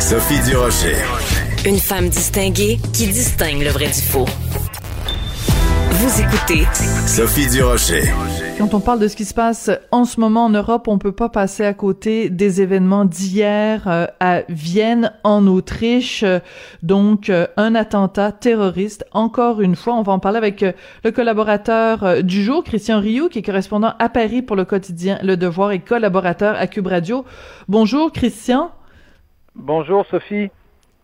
Sophie Durocher. Une femme distinguée qui distingue le vrai du faux. Vous écoutez Sophie Durocher. Quand on parle de ce qui se passe en ce moment en Europe, on peut pas passer à côté des événements d'hier euh, à Vienne, en Autriche. donc, euh, un attentat terroriste. Encore une fois, on va en parler avec euh, le collaborateur du jour, Christian Rioux, qui est correspondant à Paris pour le quotidien Le Devoir et collaborateur à Cube Radio. Bonjour, Christian. Bonjour, Sophie.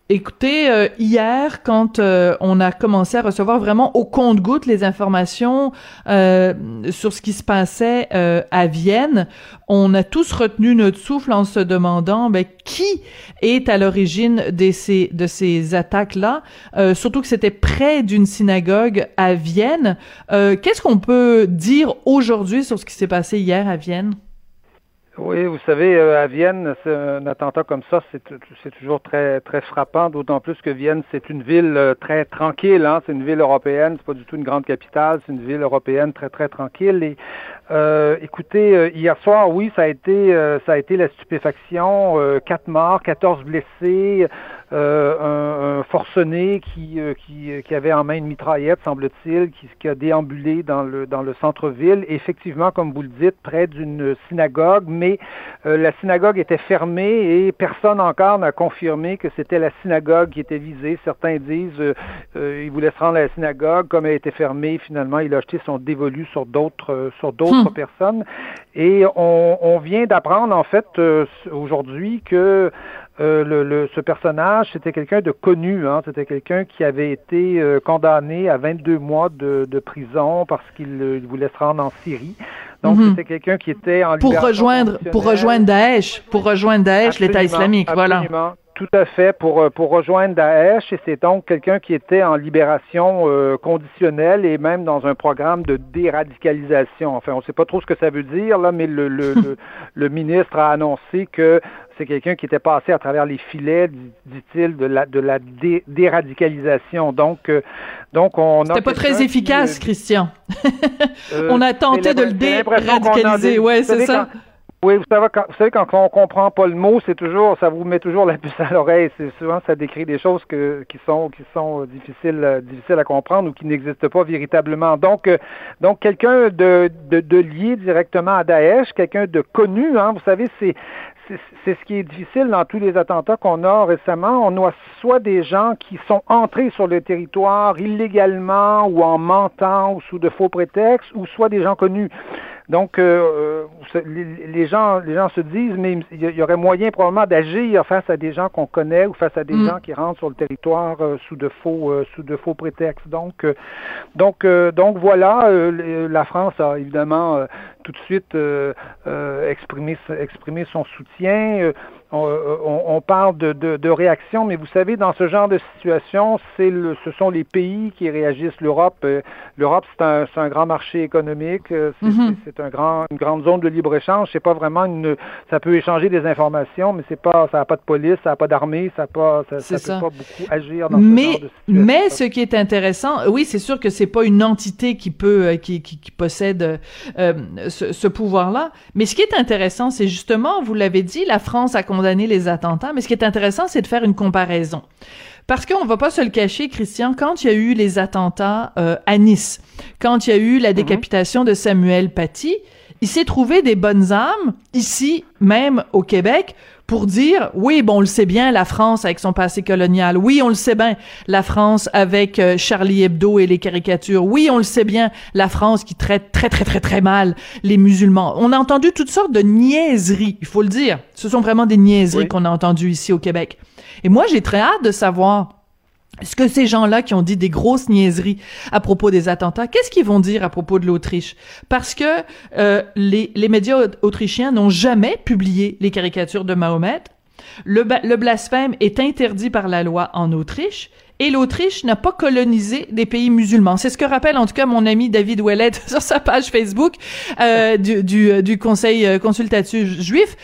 Écoutez, euh, hier, quand euh, on a commencé à recevoir vraiment au compte-goutte les informations euh, sur ce qui se passait à Vienne, on a tous retenu notre souffle en se demandant ben, qui est à l'origine de ces, de ces attaques-là, surtout que c'était près d'une synagogue à Vienne. Qu'est-ce qu'on peut dire aujourd'hui sur ce qui s'est passé hier à Vienne? Oui, vous savez, euh, à Vienne, un attentat comme ça, c'est toujours très très frappant, d'autant plus que Vienne, c'est une ville euh, très tranquille. Hein? C'est une ville européenne, c'est pas du tout une grande capitale, c'est une ville européenne très très tranquille. Et euh, écoutez, hier soir, oui, ça a été ça a été la stupéfaction, quatre morts, 14 blessés. Euh, un, forcené qui, euh, qui, qui, avait en main une mitraillette, semble-t-il, qui, qui, a déambulé dans le, dans le centre-ville, effectivement, comme vous le dites, près d'une synagogue, mais euh, la synagogue était fermée et personne encore n'a confirmé que c'était la synagogue qui était visée. Certains disent il voulait se rendre à la synagogue, comme elle était fermée, finalement, il a acheté son dévolu sur d'autres sur d'autres hmm. personnes. Et on, on vient d'apprendre, en fait, aujourd'hui que euh, le, ce personnage, c'était quelqu'un de connu. Hein, c'était quelqu'un qui avait été euh, condamné à 22 mois de, de prison parce qu'il euh, voulait se rendre en Syrie. Donc, mhm. c'était quelqu'un qui était en pour rejoindre pour rejoindre Daesh, pour rejoindre Daesh, l'État islamique, absolument. voilà. Tout à fait, pour, pour rejoindre Daesh, et c'est donc quelqu'un qui était en libération conditionnelle et même dans un programme de déradicalisation. Enfin, on ne sait pas trop ce que ça veut dire, là, mais le, le, le, le ministre a annoncé que c'est quelqu'un qui était passé à travers les filets, dit-il, de la, de la déradicalisation. Donc, euh, donc on C'était pas très efficace, euh, Christian. on a tenté de le déradicaliser, ouais, c'est ça. oui, vous savez, quand, vous savez, quand on comprend pas le mot, c'est toujours, ça vous met toujours la puce à l'oreille. C'est souvent, ça décrit des choses que, qui sont, qui sont euh, difficiles, difficiles à comprendre ou qui n'existent pas véritablement. Donc, donc quelqu'un de, de, de, lié directement à Daesh, quelqu'un de connu, hein, vous savez, c'est, c'est ce qui est difficile dans tous les attentats qu'on a récemment. On a soit des gens qui sont entrés sur le territoire illégalement ou en mentant ou sous de faux prétextes, ou soit des gens connus. Donc, euh, euh, les, gens, les gens se disent, mais il y aurait moyen probablement d'agir face à des gens qu'on connaît ou face à des mm. gens qui rentrent sur le territoire euh, sous de faux, sous de faux prétextes. Donc, donc, donc voilà, la France a évidemment tout de suite exprimé, exprimé son soutien. Euh, on, parle de, de, réaction, mais vous savez, dans ce genre de situation, c'est le, ce sont les pays qui réagissent. L'Europe, euh, l'Europe, c'est un, un, grand marché économique, euh, mhm. c'est, un grand, une grande zone de libre échange. C'est pas vraiment une, ça peut échanger des informations, mais c'est pas, ça n'a pas de police, ça n'a pas d'armée, ça n'a pas, ça, peut pas beaucoup agir dans mais, ce genre de situation. Mais ce qui est intéressant, oui, c'est sûr que c'est pas une entité qui peut, qui, qui, qui possède ce, ce pouvoir-là, mais ce qui est intéressant, c'est justement, vous l'avez dit, la France a condamné les attentats, mais ce qui est intéressant, c'est de faire une comparaison. Parce qu'on va pas se le cacher, Christian, quand il y a eu les attentats euh, à Nice, quand il y a eu la mhm. décapitation de Samuel Paty, il s'est trouvé des bonnes âmes, ici même au Québec, pour dire oui, bon, on le sait bien, la France avec son passé colonial. Oui, on le sait bien, la France avec euh, Charlie Hebdo et les caricatures. Oui, on le sait bien, la France qui traite très très très très mal les musulmans. On a entendu toutes sortes de niaiseries, il faut le dire. Ce sont vraiment des niaiseries qu'on a entendues ici au Québec. Et moi, j'ai très hâte de savoir est-ce que ces gens-là qui ont dit des grosses niaiseries à propos des attentats, qu'est-ce qu'ils vont dire à propos de l'Autriche? Parce que euh, les, les, médias autrichiens n'ont jamais publié les caricatures de Mahomet. Le, le blasphème est interdit par la loi en Autriche et l'Autriche n'a pas colonisé des pays musulmans. C'est ce que rappelle en tout cas mon ami David Ouellet sur sa page Facebook euh, du, du, du, Conseil euh, consultatif juif.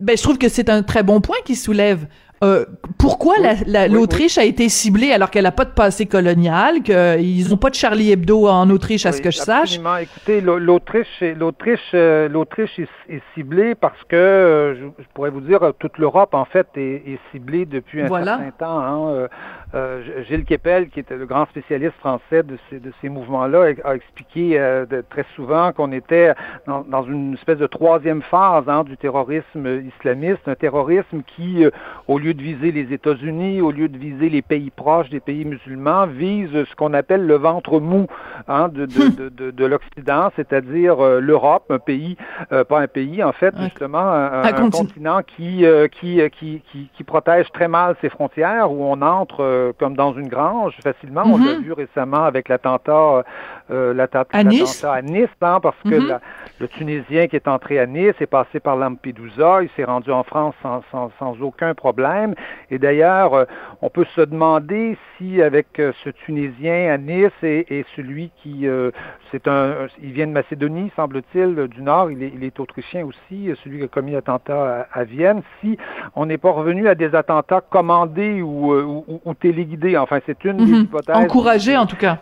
Ben, je trouve que c'est un très bon point qu'il soulève euh, pourquoi l'Autriche a été ciblée alors qu'elle n'a pas de passé colonial, qu'ils n'ont pas de Charlie Hebdo en Autriche, à ce que je sache? Absolument. Écoutez, l'Autriche, l'Autriche, euh, l'Autriche est, ciblée parce que, euh, je, pourrais vous dire, toute l'Europe, en fait, est, ciblée depuis un certain temps. Hein. Gilles Kepel, qui était le grand spécialiste français de ces, de ces mouvements-là, a expliqué très souvent qu'on était dans, une espèce de troisième phase hein, du terrorisme islamiste, un terrorisme qui, au lieu de viser les États-Unis, au lieu de viser les pays proches des pays musulmans, vise ce qu'on appelle le ventre mou hein, de, de, de, de l'Occident, c'est-à-dire euh, l'Europe, un pays, euh, pas un pays en fait, justement, un, un, continent. qui, euh, qui, qui, qui, qui, protège très mal ses frontières, où on entre comme dans une grange facilement. On l'a mhm. vu récemment avec l'attentat à Nice, à nice hein, parce que mhm. le Tunisien qui est entré à Nice est passé par Lampedusa, il s'est rendu en France sans, sans, sans aucun problème et d'ailleurs, euh, on peut se demander si avec euh, ce Tunisien à Nice et, celui qui, euh, c'est un, il vient de Macédonie, semble-t-il, du Nord, il est, il est, autrichien aussi, celui qui a commis l'attentat à, Vienne, si on n'est pas revenu à des attentats commandés ou, ou, téléguidés. Enfin, c'est une des mhm. hypothèses. Encouragé, en tout cas.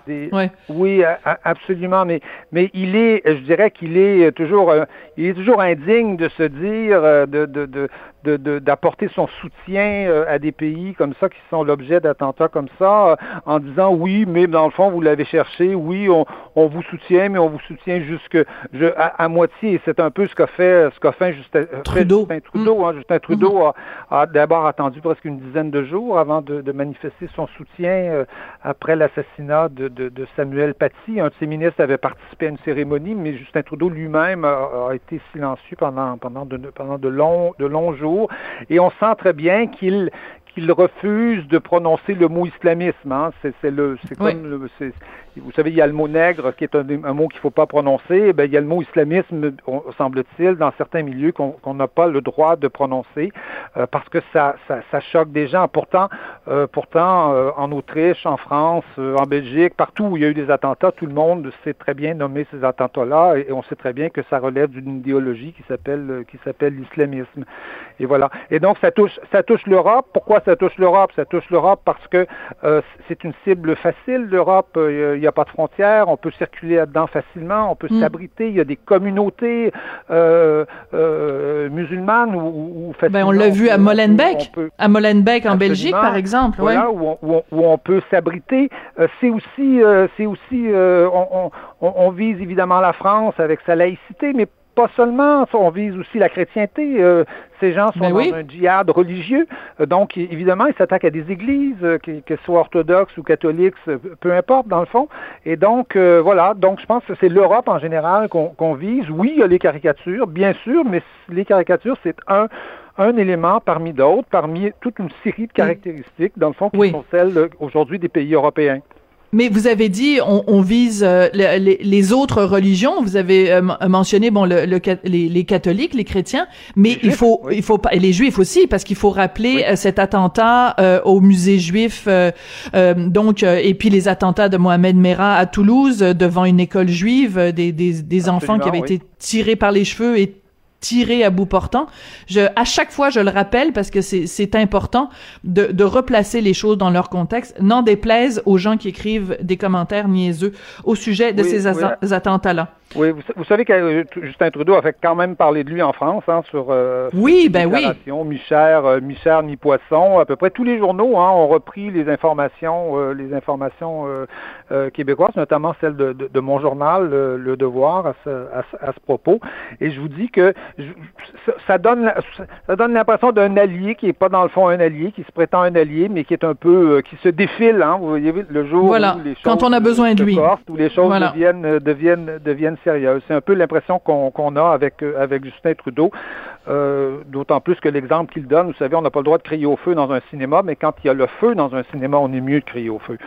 Oui, absolument. Mais, mais il est, je dirais qu'il est toujours, il est toujours indigne de se dire, de, de, de d'apporter son soutien euh, à des pays comme ça qui sont l'objet d'attentats comme ça, euh, en disant oui, mais dans le fond vous l'avez cherché, oui, on, on, vous soutient, mais on vous soutient jusque je, à, moitié. Et c'est un peu ce qu'a fait ce qu'a fait Justin euh, Trudeau. Justin Trudeau, hein. Justin Trudeau mm-hmm. a, a d'abord attendu presque une dizaine de jours avant de, de manifester son soutien après l'assassinat de, Samuel Paty. Un de ses ministres avait participé à une cérémonie, mais Justin Trudeau lui-même a, été silencieux pendant de longs jours et on sent très bien qu'il qu'il refuse de prononcer le mot islamisme. Hein. C'est le, c'est comme le, vous savez, il y a le mot nègre qui est un, mot qu'il ne faut pas prononcer. Eh bien, il y a le mot islamisme, semble-t-il, dans certains milieux qu'on n'a pas le droit de prononcer euh, parce que ça, ça, ça, choque des gens. Pourtant, euh, pourtant, euh, en Autriche, en France, en Belgique, partout où il y a eu des attentats, tout le monde sait très bien nommer ces attentats-là et, on sait très bien que ça relève d'une idéologie qui s'appelle qui s'appelle l'islamisme. Et voilà. Et donc ça touche ça touche l'Europe. Pourquoi ça touche l'Europe? Ça touche l'Europe parce que c'est une cible facile. L'Europe, il n'y a pas de frontières, on peut circuler là-dedans facilement, on peut mm. s'abriter, il y a des communautés euh, euh, musulmanes ou, ou ben, on l'a vu à Molenbeek, à Molenbeek en Belgique par exemple, voilà, où, on, où, on, peut s'abriter. Euh, c'est aussi, c'est aussi, on, on, on, vise évidemment la France avec sa laïcité, mais pas seulement, on vise aussi la chrétienté. Euh, ces gens sont ben dans un djihad religieux, euh, donc évidemment, ils s'attaquent à des églises, euh, qu'elles soient orthodoxes ou catholiques, peu importe dans le fond. Et donc, voilà, donc je pense que c'est l'Europe en général qu'on vise. Oui, il y a les caricatures, bien sûr, mais les caricatures, c'est un un élément parmi d'autres, parmi toute une série de caractéristiques, dans le fond, qui sont celles aujourd'hui des pays européens. Mais vous avez dit, on, on vise euh, les, les, autres religions. Vous avez euh, mentionné bon le, le les, les, catholiques, les chrétiens, mais il faut, il faut pas, et les juifs aussi, parce qu'il faut rappeler euh, cet attentat au musée juif, donc et puis les attentats de Mohamed Merah à Toulouse devant une école juive, des, des, des enfants qui avaient été tirés par les cheveux et tiré à bout portant. Je, à chaque fois, je le rappelle parce que c'est important de, de, replacer les choses dans leur contexte. N'en déplaise aux gens qui écrivent des commentaires niaiseux au sujet de ces attentats-là. Oui, vous, savez que euh, Justin Trudeau a fait quand même parler de lui en France hein, sur euh, oui, ben oui. mi-cher, euh, mi-cher, mi-poisson. À peu près tous les journaux hein, ont repris les informations, euh, les informations québécoises, notamment celle de, de, de mon journal, Le Devoir, à ce, à, ce, propos. Et je vous dis que ça donne, ça donne l'impression d'un allié qui est pas dans le fond un allié, qui se prétend un allié, mais qui est un peu, qui se défile. Hein, vous voyez le jour où les choses quand on a besoin de lui, où les choses deviennent, deviennent, deviennent sérieuse. C'est un peu l'impression qu'on a avec, euh, avec Justin Trudeau, euh, d'autant plus que l'exemple qu'il donne, vous savez, on n'a pas le droit de crier au feu dans un cinéma, mais quand il y a le feu dans un cinéma, on est mieux de crier au feu.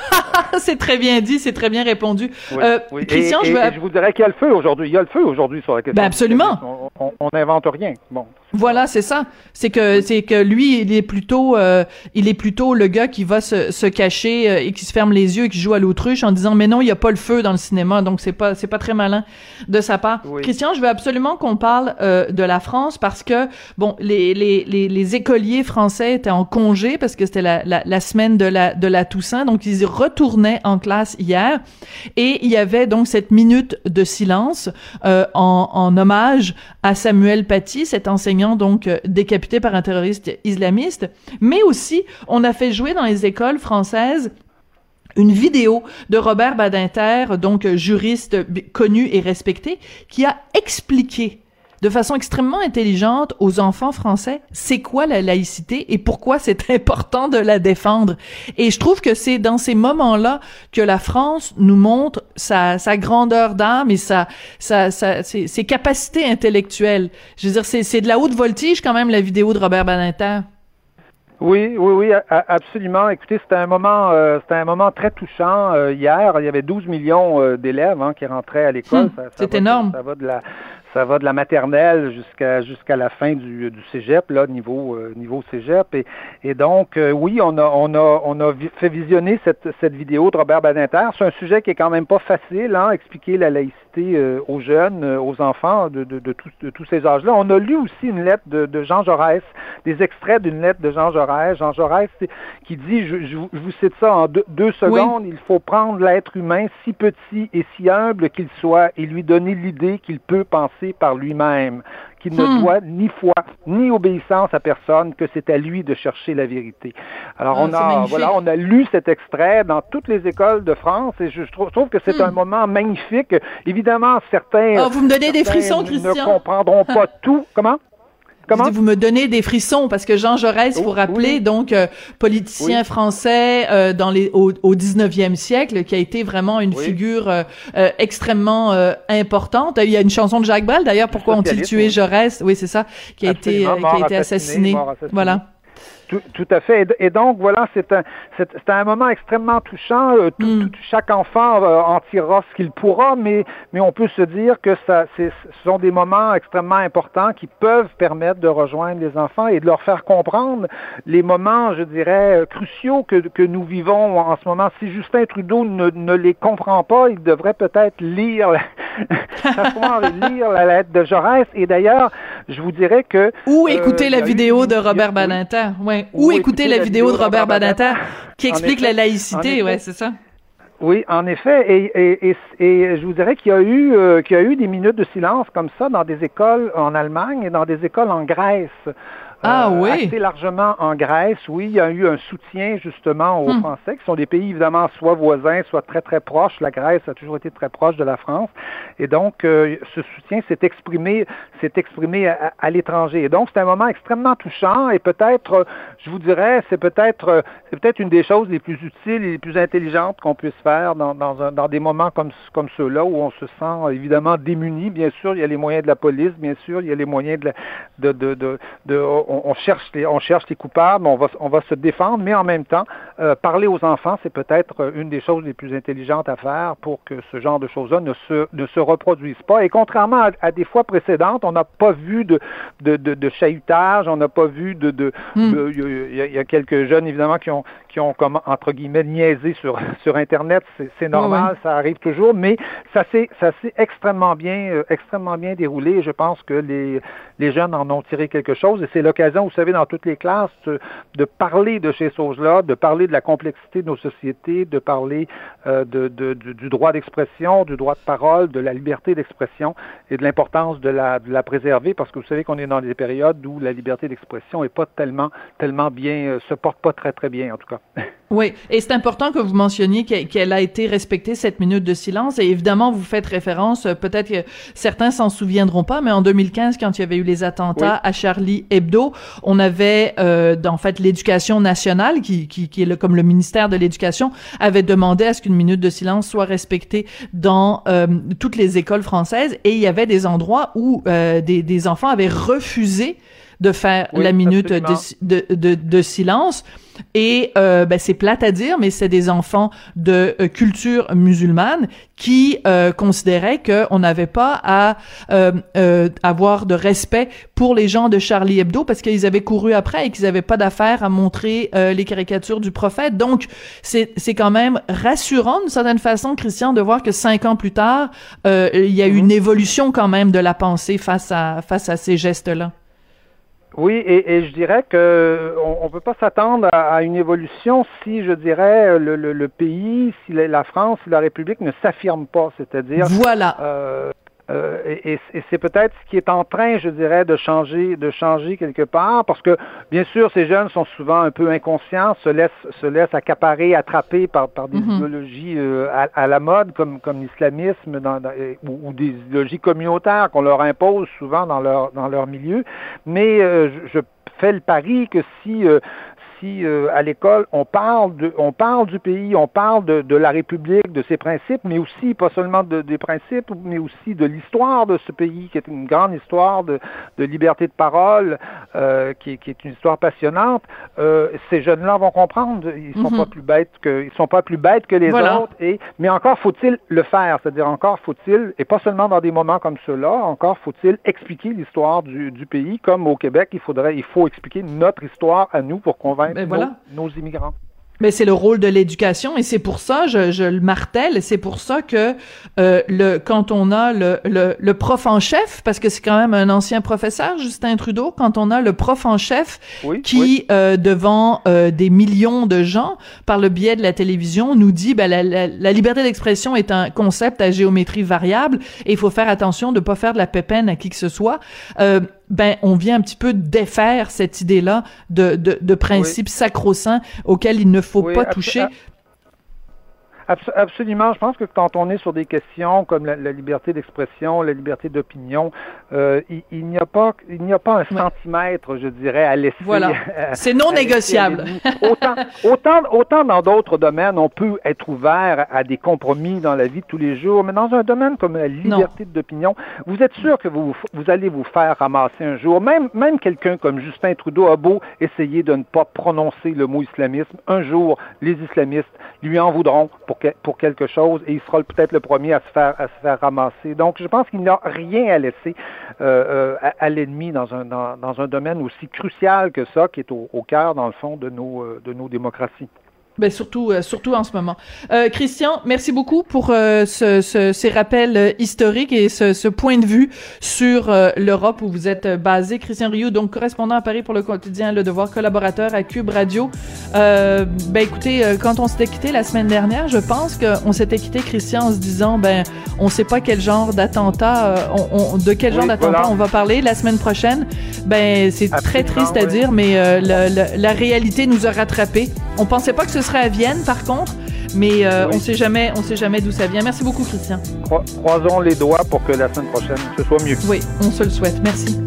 c'est très bien dit, c'est très bien répondu. Euh, Christian, je, veux... je vous dirais qu'il y a le feu aujourd'hui. Il y a le feu aujourd'hui sur la question. Ben absolument. On n'invente rien. Bon, Voilà, c'est ça. C'est que c'est que lui, il est plutôt, euh, il est plutôt le gars qui va se, se cacher euh, et qui se ferme les yeux et qui joue à l'autruche en disant mais non, il y a pas le feu dans le cinéma, donc c'est pas c'est pas très malin de sa part. Christian, je veux absolument qu'on parle euh, de la France parce que bon, les, les, les, les, écoliers français étaient en congé parce que c'était la, la, la, semaine de la de la Toussaint, donc ils retournaient en classe hier et il y avait donc cette minute de silence en, en hommage à Samuel Paty, cet enseignant donc euh, décapité par un terroriste islamiste, mais aussi on a fait jouer dans les écoles françaises une vidéo de Robert Badinter, donc juriste connu et respecté, qui a expliqué de façon extrêmement intelligente aux enfants français c'est quoi la laïcité et pourquoi c'est important de la défendre? Et je trouve que c'est dans ces moments-là que la France nous montre sa, sa grandeur d'âme et sa, sa, sa ses, ses, capacités intellectuelles. Je veux dire, c'est de la haute voltige quand même la vidéo de Robert Badinter. Oui, oui, oui, absolument. Écoutez, c'était un moment, euh, c'était un moment très touchant euh, hier. Il y avait 12 millions euh, d'élèves hein, qui rentraient à l'école. Hum, c'est énorme. ça va de la, ça va de la maternelle jusqu'à jusqu'à la fin du, du cégep, là, niveau euh, niveau cégep. Et, et donc, euh, oui, on a on a on a fait visionner cette, cette vidéo de Robert Badinter. C'est un sujet qui est quand même pas facile, hein, expliquer la laïcité euh, aux jeunes, aux enfants de, de, de, de tous ces âges-là. On a lu aussi une lettre de, de Jean Jaurès, des extraits d'une lettre de Jean Jaurès. Jean Jaurès qui dit, je, je, vous cite ça en deux, secondes, il faut prendre l'être humain si petit et si humble qu'il soit et lui donner l'idée qu'il peut penser par lui-même, qu'il ne hmm. doit ni foi ni obéissance à personne, que c'est à lui de chercher la vérité. Alors ah, on a voilà, on a lu cet extrait dans toutes les écoles de France et je, trouve, que c'est hmm. un moment magnifique. Évidemment, certains, oh, vous me donnez des frissons, Christian. ne comprendront pas tout. Comment? Vous me donnez des frissons parce que Jean Jaurès, il faut rappeler, donc euh, politicien français euh, dans les au, au 19e siècle, qui a été vraiment une figure euh, extrêmement importante. Il y a une chanson de Jacques Brel d'ailleurs. Pourquoi ont-ils tué Jaurès? Oui, c'est ça, qui a été qui a été assassiné. Voilà. Tout, à fait. Et, donc, voilà, c'est un, c'est, un moment extrêmement touchant. Euh, mm. chaque enfant euh, en tirera ce qu'il pourra, mais, mais on peut se dire que ça, c'est, ce sont des moments extrêmement importants qui peuvent permettre de rejoindre les enfants et de leur faire comprendre les moments, je dirais, euh, cruciaux que, que nous vivons en ce moment. Si Justin Trudeau ne, ne les comprend pas, il devrait peut-être lire, lire la lettre de Jaurès. Et d'ailleurs, je vous dirais que... Ou écouter la vidéo de Robert Badinter. Ouais. Ou, écouter, la, vidéo de Robert Badinter qui explique la laïcité, ouais, c'est ça. Oui, en effet, et, et, et, je vous dirais qu'il y a eu euh, qu'il y a eu des minutes de silence comme ça dans des écoles en Allemagne et dans des écoles en Grèce. Ah euh, oui. Assez largement en Grèce, oui, il y a eu un soutien justement aux hmm. Français, qui sont des pays évidemment soit voisins, soit très très proches. La Grèce a toujours été très proche de la France, et donc euh, ce soutien s'est exprimé, s'est exprimé à, l'étranger. Et donc c'est un moment extrêmement touchant, et peut-être, je vous dirais, c'est peut-être, c'est peut-être une des choses les plus utiles et les plus intelligentes qu'on puisse faire dans, dans, un, dans des moments comme comme ceux-là où on se sent évidemment démuni. Bien sûr, il y a les moyens de la police, bien sûr, il y a les moyens de, de, de, de, de on, cherche les, on cherche les coupables, on va, on va se défendre, mais en même temps, euh, parler aux enfants, c'est peut-être euh, une des choses les plus intelligentes à faire pour que ce genre de choses-là ne se, ne se reproduisent pas. Et contrairement à, des fois précédentes, on n'a pas vu de, de, de, de chahutage, on n'a pas vu de... de, hmm. il, y a, quelques jeunes, évidemment, qui ont, qui ont comme, entre guillemets, niaisé sur, sur Internet. C'est normal, ça arrive toujours, mais ça s'est extrêmement bien, euh, extrêmement bien déroulé. Je pense que les, les jeunes en ont tiré quelque chose et c'est l'occasion, vous savez, dans toutes les classes, de, parler de ces choses-là, de parler de la complexité de nos sociétés, de parler euh, de, du, droit d'expression, du droit de parole, de la liberté d'expression et de l'importance de la, de la préserver parce que vous savez qu'on est dans des périodes où la liberté d'expression est pas tellement, tellement bien, euh, se porte pas très, très bien, en tout cas. Oui, et c'est important que vous mentionniez qu'elle a été respectée cette minute de silence. Et évidemment, vous faites référence, euh, peut-être que certains s'en souviendront pas, mais en 2015, quand il y avait eu les attentats à Charlie Hebdo, on avait euh, en fait l'éducation nationale, qui, qui, qui est comme le ministère de l'éducation, avait demandé à ce qu'une minute de silence soit respectée dans euh, toutes les écoles françaises. Et il y avait des endroits où euh, des, des enfants avaient refusé de faire la minute de, de, de, silence. Et euh, ben, c'est plate à dire, mais c'est des enfants de euh, culture musulmane qui euh, considéraient qu'on n'avait pas à euh, avoir de respect pour les gens de Charlie Hebdo parce qu'ils avaient couru après et qu'ils n'avaient pas d'affaire à montrer les caricatures du prophète. Donc, c'est quand même rassurant d'une certaine façon, Christian, de voir que cinq ans plus tard, il y a eu une mm-hmm. évolution quand même de la pensée face à, face à ces gestes-là. Oui, et, et, je dirais que on, ne peut pas s'attendre à, une évolution si, je dirais, le, le, le, pays, si la France, si la République ne s'affirme pas, c'est-à-dire voilà. Euh, euh, et, c'est peut-être ce qui est en train, je dirais, de changer, de changer quelque part, parce que bien sûr, ces jeunes sont souvent un peu inconscients, se laissent, se laissent accaparer, attraper par, par des mm-hmm. idéologies euh, à, la mode, comme, comme l'islamisme, dans, ou, des idéologies communautaires qu'on leur impose souvent dans leur dans leur milieu. Mais euh, je, je fais le pari que si euh, à l'école on parle de, on parle du pays, on parle de, de, la République, de ses principes, mais aussi pas seulement de, des principes, mais aussi de l'histoire de ce pays, qui est une grande histoire de, de liberté de parole, euh, qui, qui, est une histoire passionnante. Euh, ces jeunes-là vont comprendre, ils sont mhm. pas plus bêtes que, ils sont pas plus bêtes que les autres. Et mais encore faut-il le faire, c'est-à-dire encore faut-il, et pas seulement dans des moments comme ceux-là, encore faut-il expliquer l'histoire du, du pays, comme au Québec, il faudrait, il faut expliquer notre histoire à nous pour convaincre ben, voilà. nos, immigrants. Mais c'est le rôle de l'éducation et c'est pour ça, je, je le martèle, c'est pour ça que euh, le quand on a le, le, le, prof en chef, parce que c'est quand même un ancien professeur, Justin Trudeau, quand on a le prof en chef qui euh, devant euh, des millions de gens, par le biais de la télévision, nous dit ben, la, la, la liberté d'expression est un concept à géométrie variable et il faut faire attention de pas faire de la pépène à qui que ce soit. Ben on vient un petit peu défaire cette idée-là de, de, de principe sacro-saint auquel il ne faut pas toucher absolument. Je pense que quand on est sur des questions comme la, liberté d'expression, la liberté d'opinion, euh, il, n'y a pas, il n'y a pas un centimètre, je dirais, à laisser. Voilà. C'est non négociable. autant, autant, autant dans d'autres domaines, on peut être ouvert à des compromis dans la vie de tous les jours, mais dans un domaine comme la liberté d'opinion, vous êtes sûr que vous, vous allez vous faire ramasser un jour. Même, même quelqu'un comme Justin Trudeau a beau essayer de ne pas prononcer le mot islamisme, un jour, les islamistes lui en voudront pour pour, quelque chose et il sera peut-être le premier à se faire à se faire ramasser. Donc, je pense qu'il n'y a rien à laisser euh, euh, à, l'ennemi dans un dans, dans, un domaine aussi crucial que ça, qui est au, au cœur, dans le fond, de nos euh, de nos démocraties. Ben surtout, euh, surtout en ce moment. Euh, Christian, merci beaucoup pour euh, ce, ce, ces rappels historiques et ce, ce, point de vue sur l'Europe où vous êtes basé. Christian Rioux, donc correspondant à Paris pour le quotidien Le Devoir, collaborateur à Cube Radio. ben écoutez, quand on s'était quitté la semaine dernière, je pense qu'on s'était quitté, Christian, en se disant, ben on sait pas quel genre d'attentat, on, de quel genre d'attentat on va parler la semaine prochaine. Ben c'est très triste à dire, mais la, la, la, réalité nous a rattrapés. On pensait pas que ce serait à Vienne, par contre. Mais euh, on sait jamais, on sait jamais d'où ça vient. Merci beaucoup, Christian. Croisons les doigts pour que la semaine prochaine ce soit mieux. Oui, on se le souhaite. Merci.